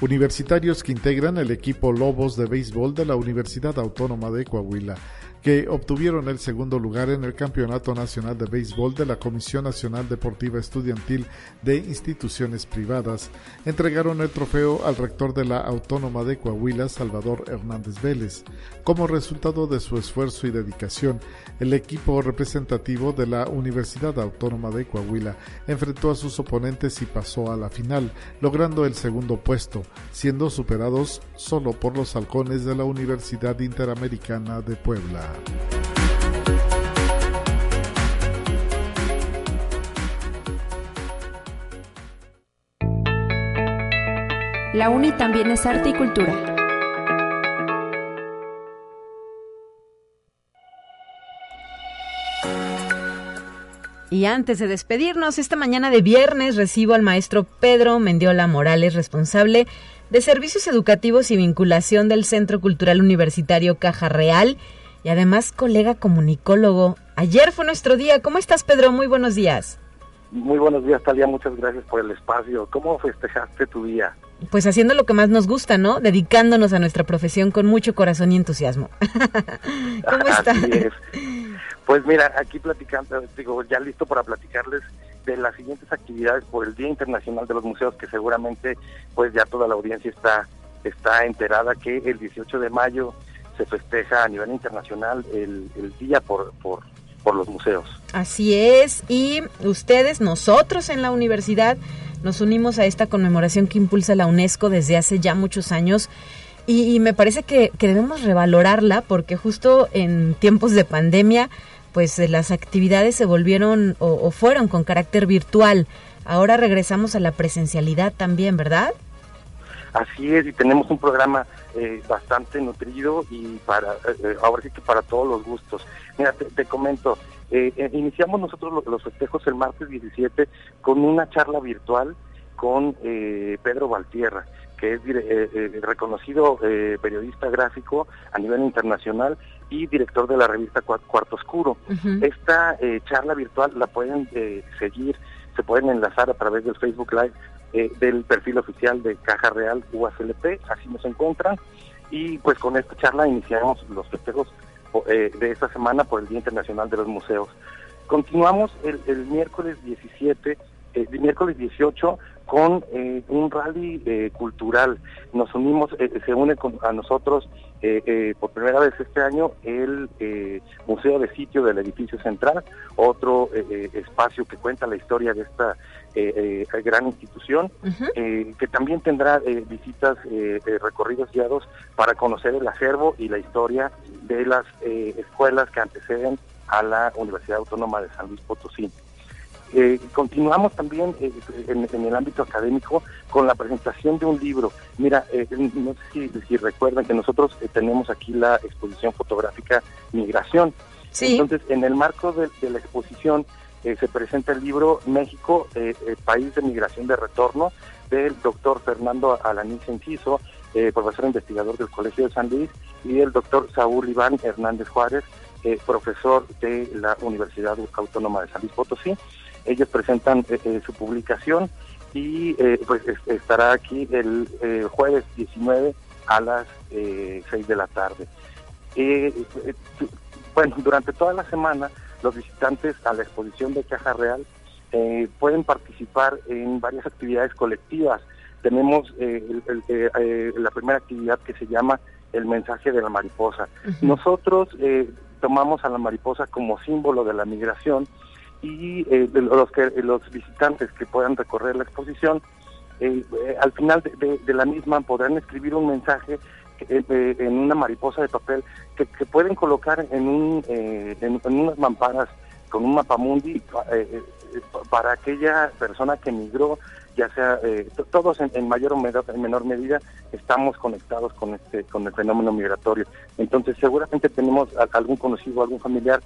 Universitarios que integran el equipo Lobos de béisbol de la Universidad Autónoma de Coahuila que obtuvieron el segundo lugar en el Campeonato Nacional de Béisbol de la Comisión Nacional Deportiva Estudiantil de Instituciones Privadas, entregaron el trofeo al rector de la Autónoma de Coahuila, Salvador Hernández Vélez. Como resultado de su esfuerzo y dedicación, el equipo representativo de la Universidad Autónoma de Coahuila enfrentó a sus oponentes y pasó a la final, logrando el segundo puesto, siendo superados solo por los halcones de la Universidad Interamericana de Puebla. La UNI también es arte y cultura. Y antes de despedirnos, esta mañana de viernes recibo al maestro Pedro Mendiola Morales, responsable de Servicios Educativos y Vinculación del Centro Cultural Universitario Caja Real y además colega comunicólogo. Ayer fue nuestro día. ¿Cómo estás, Pedro? Muy buenos días. Muy buenos días, Talia. Muchas gracias por el espacio. ¿Cómo festejaste tu día? pues haciendo lo que más nos gusta, ¿no? Dedicándonos a nuestra profesión con mucho corazón y entusiasmo. ¿Cómo está? Pues mira, aquí platicando, digo, ya listo para platicarles de las siguientes actividades por el Día Internacional de los Museos, que seguramente pues ya toda la audiencia está, está enterada que el 18 de mayo se festeja a nivel internacional el, día por, por, los museos. Así es, y ustedes, nosotros en la universidad, nos unimos a esta conmemoración que impulsa la UNESCO desde hace ya muchos años. Y, me parece que, debemos revalorarla porque justo en tiempos de pandemia, pues eh, las actividades se volvieron o, fueron con carácter virtual. Ahora regresamos a la presencialidad también, ¿verdad? Así es, y tenemos un programa eh, bastante nutrido y para eh, ahora sí que para todos los gustos. Mira, te, comento, eh, iniciamos nosotros los, festejos el martes 17 con una charla virtual con Pedro Valtierra, que es reconocido periodista gráfico a nivel internacional y director de la revista Cuarto Oscuro. Esta charla virtual la pueden seguir, se pueden enlazar a través del Facebook Live del perfil oficial de Caja Real UACLP, así nos encuentran. Y pues con esta charla iniciamos los festejos eh, de esta semana por el Día Internacional de los Museos. Continuamos el, miércoles 17, el eh, miércoles 18 con eh, un rally cultural. Nos unimos, se une con, a nosotros por primera vez este año el Museo de Sitio del Edificio Central, otro espacio que cuenta la historia de esta gran institución, que también tendrá visitas, recorridos guiados para conocer el acervo y la historia de las eh, escuelas que anteceden a la Universidad Autónoma de San Luis Potosí. Eh, continuamos también eh, en, el ámbito académico con la presentación de un libro. Mira, no sé si, recuerdan que nosotros tenemos aquí la exposición fotográfica Migración. Entonces, en el marco de, la exposición se presenta el libro México, País de Migración de Retorno, del doctor Fernando Alaní Enciso, profesor investigador del Colegio de San Luis, y el doctor Saúl Iván Hernández Juárez, eh, profesor de la Universidad Autónoma de San Luis Potosí. Ellos presentan eh, eh, su publicación y pues estará aquí el jueves 19 a las 6 de la tarde. bueno, durante toda la semana los visitantes a la exposición de Caja Real pueden participar en varias actividades colectivas. Tenemos la primera actividad que se llama el mensaje de la mariposa. Nosotros eh, tomamos a la mariposa como símbolo de la migración y eh, los, que, los visitantes que puedan recorrer la exposición, eh, al final de, la misma podrán escribir un mensaje en una mariposa de papel que, pueden colocar en, un, en, unas mamparas con un mapamundi para aquella persona que migró ya sea eh, todos en, mayor o menor, medida estamos conectados con este con el fenómeno migratorio. Entonces seguramente tenemos algún conocido, algún familiar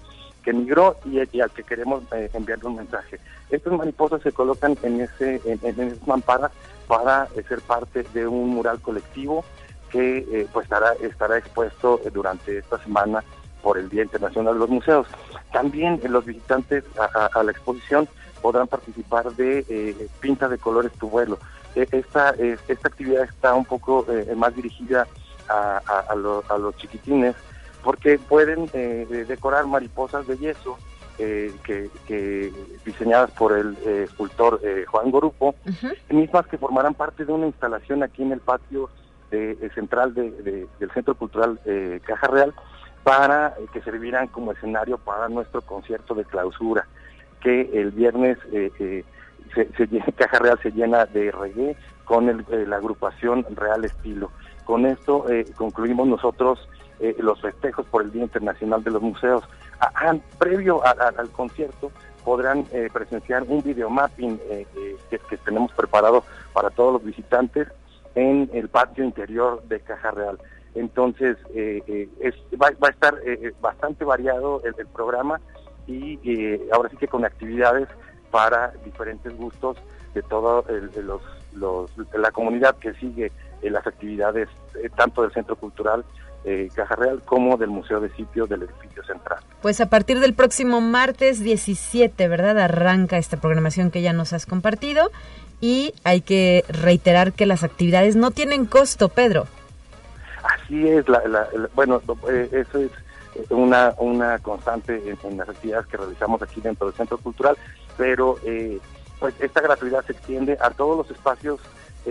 que migró y, al que queremos eh, enviarle un mensaje. Estas mariposas se colocan en ese en, esas mamparas para eh, ser parte de un mural colectivo que pues estará estará expuesto durante esta semana por el Día Internacional de los Museos. También los visitantes a la exposición podrán participar de eh, Pinta de Colores Tu Vuelo. E, esta, esta actividad está un poco eh, más dirigida a, los chiquitines porque pueden eh, decorar mariposas de yeso que, diseñadas por el escultor Juan Gorupo, mismas que formarán parte de una instalación aquí en el patio central del Centro Cultural Caja Real para que servirán como escenario para nuestro concierto de clausura que el viernes eh, eh, Caja Real se llena de reggae con eh, la agrupación Real Estilo. Con esto concluimos nosotros los festejos por el Día Internacional de los Museos. previo al concierto podrán presenciar un videomapping que, que tenemos preparado para todos los visitantes en el patio interior de Caja Real. Entonces, va, a estar bastante variado el, programa y eh, ahora sí que con actividades para diferentes gustos de toda los, la comunidad que sigue eh, las actividades eh, tanto del Centro Cultural eh, Caja Real como del Museo de Sitio del edificio central. Pues a partir del próximo martes 17, ¿verdad? Arranca esta programación que ya nos has compartido y hay que reiterar que las actividades no tienen costo, Pedro. Así es, bueno, eh, eso es una, una constante en, las actividades que realizamos aquí dentro del Centro Cultural, pero eh, pues esta gratuidad se extiende a todos los espacios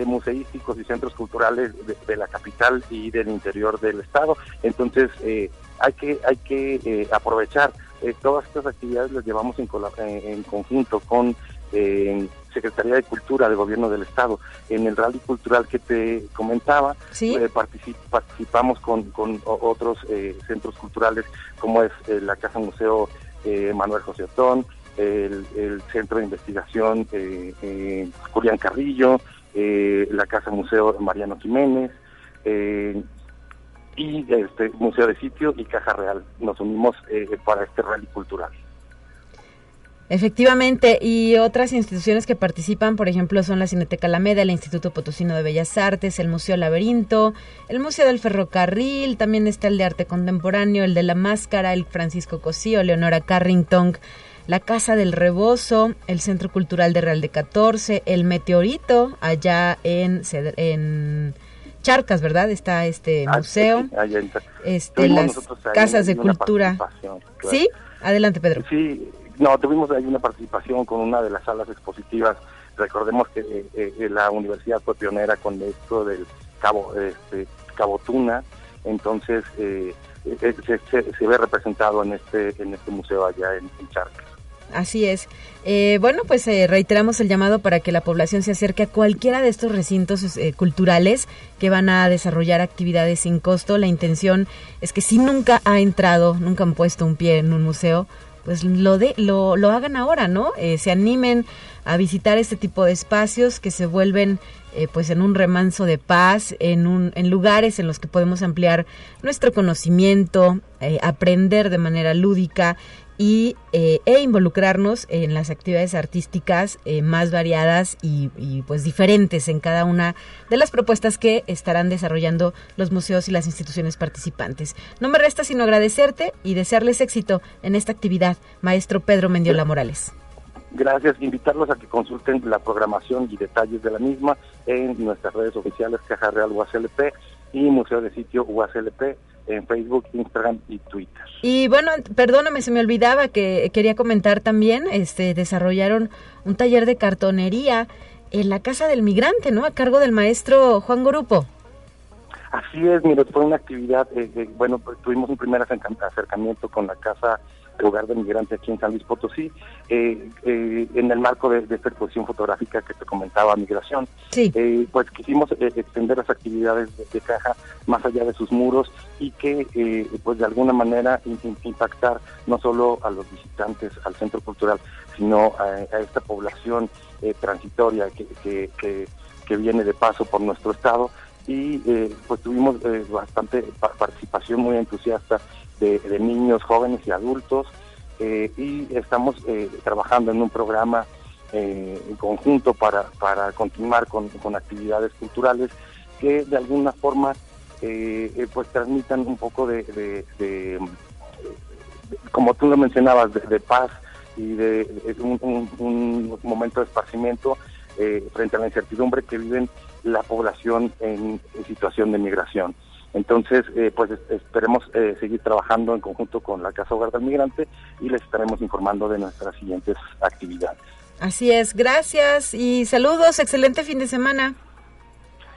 museísticos y centros culturales de, la capital y del interior del estado. Entonces eh, hay que hay que aprovechar todas estas actividades las llevamos en, en conjunto con Secretaría de Cultura del Gobierno del Estado. En el rally cultural que te comentaba, eh, participamos con, otros eh, centros culturales como es eh, la Casa Museo Manuel José Otón, el, Centro de Investigación Julián Carrillo, la Casa Museo Mariano Jiménez, y este Museo de Sitio y Caja Real. Nos unimos para este rally cultural. Efectivamente, y otras instituciones que participan, por ejemplo, son la Cineteca Alameda, el Instituto Potosino de Bellas Artes, el Museo Laberinto, el Museo del Ferrocarril, también está el de Arte Contemporáneo, el de la Máscara, el Francisco Cosío, Leonora Carrington, la Casa del Rebozo, el Centro Cultural de Real de 14, el Meteorito, allá en, en Charcas, ¿verdad? Está este ah, museo, este, las casas de cultura. ¿Sí? Adelante, Pedro. Sí, no, tuvimos ahí una participación con una de las salas expositivas. Recordemos que eh, eh, la universidad fue pionera con esto del Cabo, este, Cabo Tuna, entonces eh, se, ve representado en este, en este museo allá en, en Charcas. Así es. bueno, pues reiteramos el llamado para que la población se acerque a cualquiera de estos recintos culturales que van a desarrollar actividades sin costo. La intención es que si nunca ha entrado, nunca han puesto un pie en un museo, pues lo, de, lo, lo hagan ahora, ¿no? Eh, se animen a visitar este tipo de espacios que se vuelven eh, pues en un remanso de paz, en, un, en lugares en los que podemos ampliar nuestro conocimiento, eh, aprender de manera lúdica y, eh, e involucrarnos en las actividades artísticas eh, más variadas y, pues diferentes en cada una de las propuestas que estarán desarrollando los museos y las instituciones participantes. No me resta sino agradecerte y desearles éxito en esta actividad, maestro Pedro Mendiola Morales. Gracias, invitarlos a que consulten la programación y detalles de la misma en nuestras redes oficiales Caja Real UACLP y Museo de Sitio UACLP en Facebook, Instagram y Twitter. Y bueno, perdóname, se me olvidaba que quería comentar también, este, desarrollaron un taller de cartonería en la Casa del Migrante, ¿no? A cargo del maestro Juan Gorupo. Así es, mire, fue una actividad, eh, bueno, pues, tuvimos un primer acercamiento con la Casa Hogar de Migrante aquí en San Luis Potosí, eh, eh, en el marco de, esta exposición fotográfica que te comentaba, Migración. Eh, pues quisimos extender las actividades de, Caja más allá de sus muros y que, pues de alguna manera, impactar no solo a los visitantes al centro cultural, sino a, esta población transitoria que, que, viene de paso por nuestro estado y pues tuvimos bastante participación muy entusiasta de, niños, jóvenes y adultos eh, y estamos eh, trabajando en un programa eh, en conjunto para, para continuar con, actividades culturales que de alguna forma pues transmitan un poco de, como tú lo mencionabas, de, paz y de, un, momento de esparcimiento frente a la incertidumbre que viven la población en situación de migración. Entonces, eh, pues esperemos eh, seguir trabajando en conjunto con la Casa Hogar del Migrante y les estaremos informando de nuestras siguientes actividades. Así es, gracias y saludos, excelente fin de semana.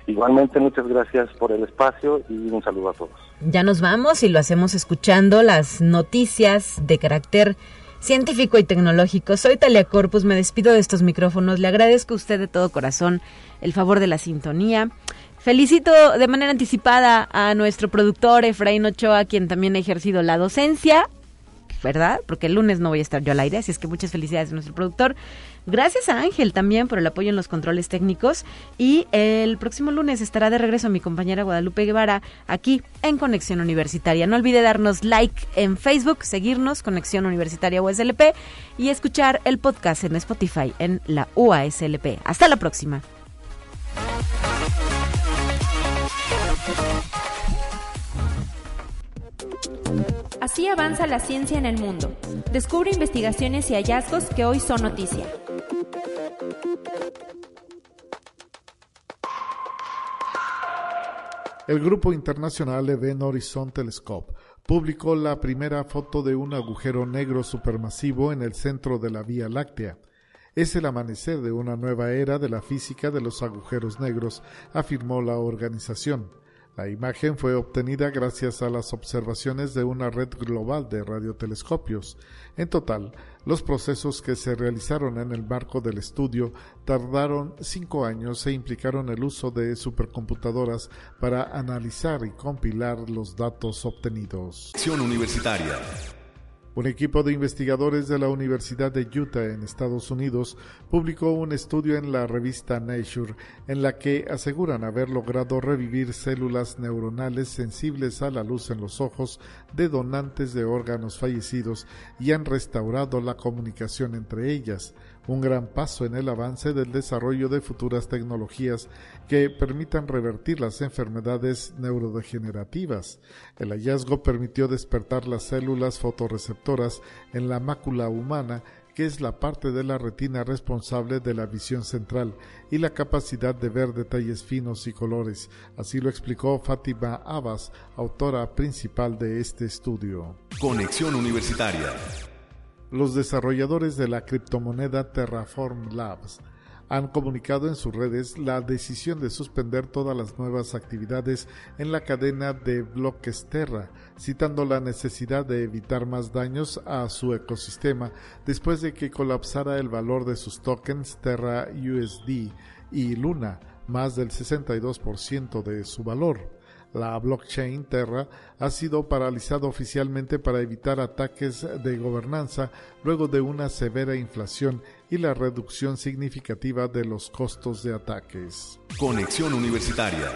Igualmente, muchas gracias por el espacio y un saludo a todos. Ya nos vamos y lo hacemos escuchando las noticias de carácter científico y tecnológico. Soy Talia Corpus, me despido de estos micrófonos. Le agradezco a usted de todo corazón el favor de la sintonía. Felicito de manera anticipada a nuestro productor Efraín Ochoa, quien también ha ejercido la docencia, ¿verdad? Porque el lunes no voy a estar yo al aire, así es que muchas felicidades a nuestro productor. Gracias a Ángel también por el apoyo en los controles técnicos. Y el próximo lunes estará de regreso mi compañera Guadalupe Guevara aquí en Conexión Universitaria. No olvide darnos like en Facebook, seguirnos Conexión Universitaria USLP y escuchar el podcast en Spotify en la UASLP. Hasta la próxima. Así avanza la ciencia en el mundo. Descubre investigaciones y hallazgos que hoy son noticia. El grupo internacional Event Horizon Telescope publicó la primera foto de un agujero negro supermasivo en el centro de la Vía Láctea. Es el amanecer de una nueva era de la física de los agujeros negros, afirmó la organización. La imagen fue obtenida gracias a las observaciones de una red global de radiotelescopios. En total, los procesos que se realizaron en el marco del estudio tardaron cinco años e implicaron el uso de supercomputadoras para analizar y compilar los datos obtenidos. Universitaria. Un equipo de investigadores de la Universidad de Utah en Estados Unidos publicó un estudio en la revista Nature en la que aseguran haber logrado revivir células neuronales sensibles a la luz en los ojos de donantes de órganos fallecidos y han restaurado la comunicación entre ellas, un gran paso en el avance del desarrollo de futuras tecnologías que permitan revertir las enfermedades neurodegenerativas. El hallazgo permitió despertar las células fotorreceptoras en la mácula humana que es la parte de la retina responsable de la visión central y la capacidad de ver detalles finos y colores. Así lo explicó Fátima Abbas, autora principal de este estudio. Conexión Universitaria los desarrolladores de la criptomoneda Terraform Labs han comunicado en sus redes la decisión de suspender todas las nuevas actividades en la cadena de bloques Terra, citando la necesidad de evitar más daños a su ecosistema después de que colapsara el valor de sus tokens Terra USD y Luna, más del 62% de su valor. La blockchain Terra ha sido paralizada oficialmente para evitar ataques de gobernanza luego de una severa inflación y la reducción significativa de los costos de ataques. Conexión Universitaria.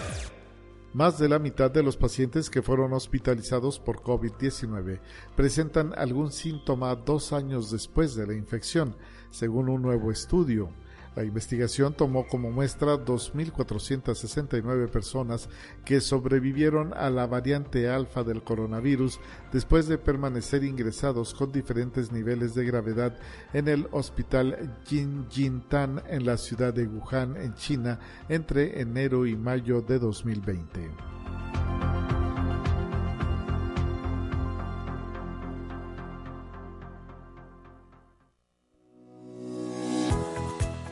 Más de la mitad de los pacientes que fueron hospitalizados por COVID-19 presentan algún síntoma dos años después de la infección, según un nuevo estudio. La investigación tomó como muestra 2.469 personas que sobrevivieron a la variante alfa del coronavirus después de permanecer ingresados con diferentes niveles de gravedad en el hospital Jinjitan en la ciudad de Wuhan, en China, entre enero y mayo de 2020.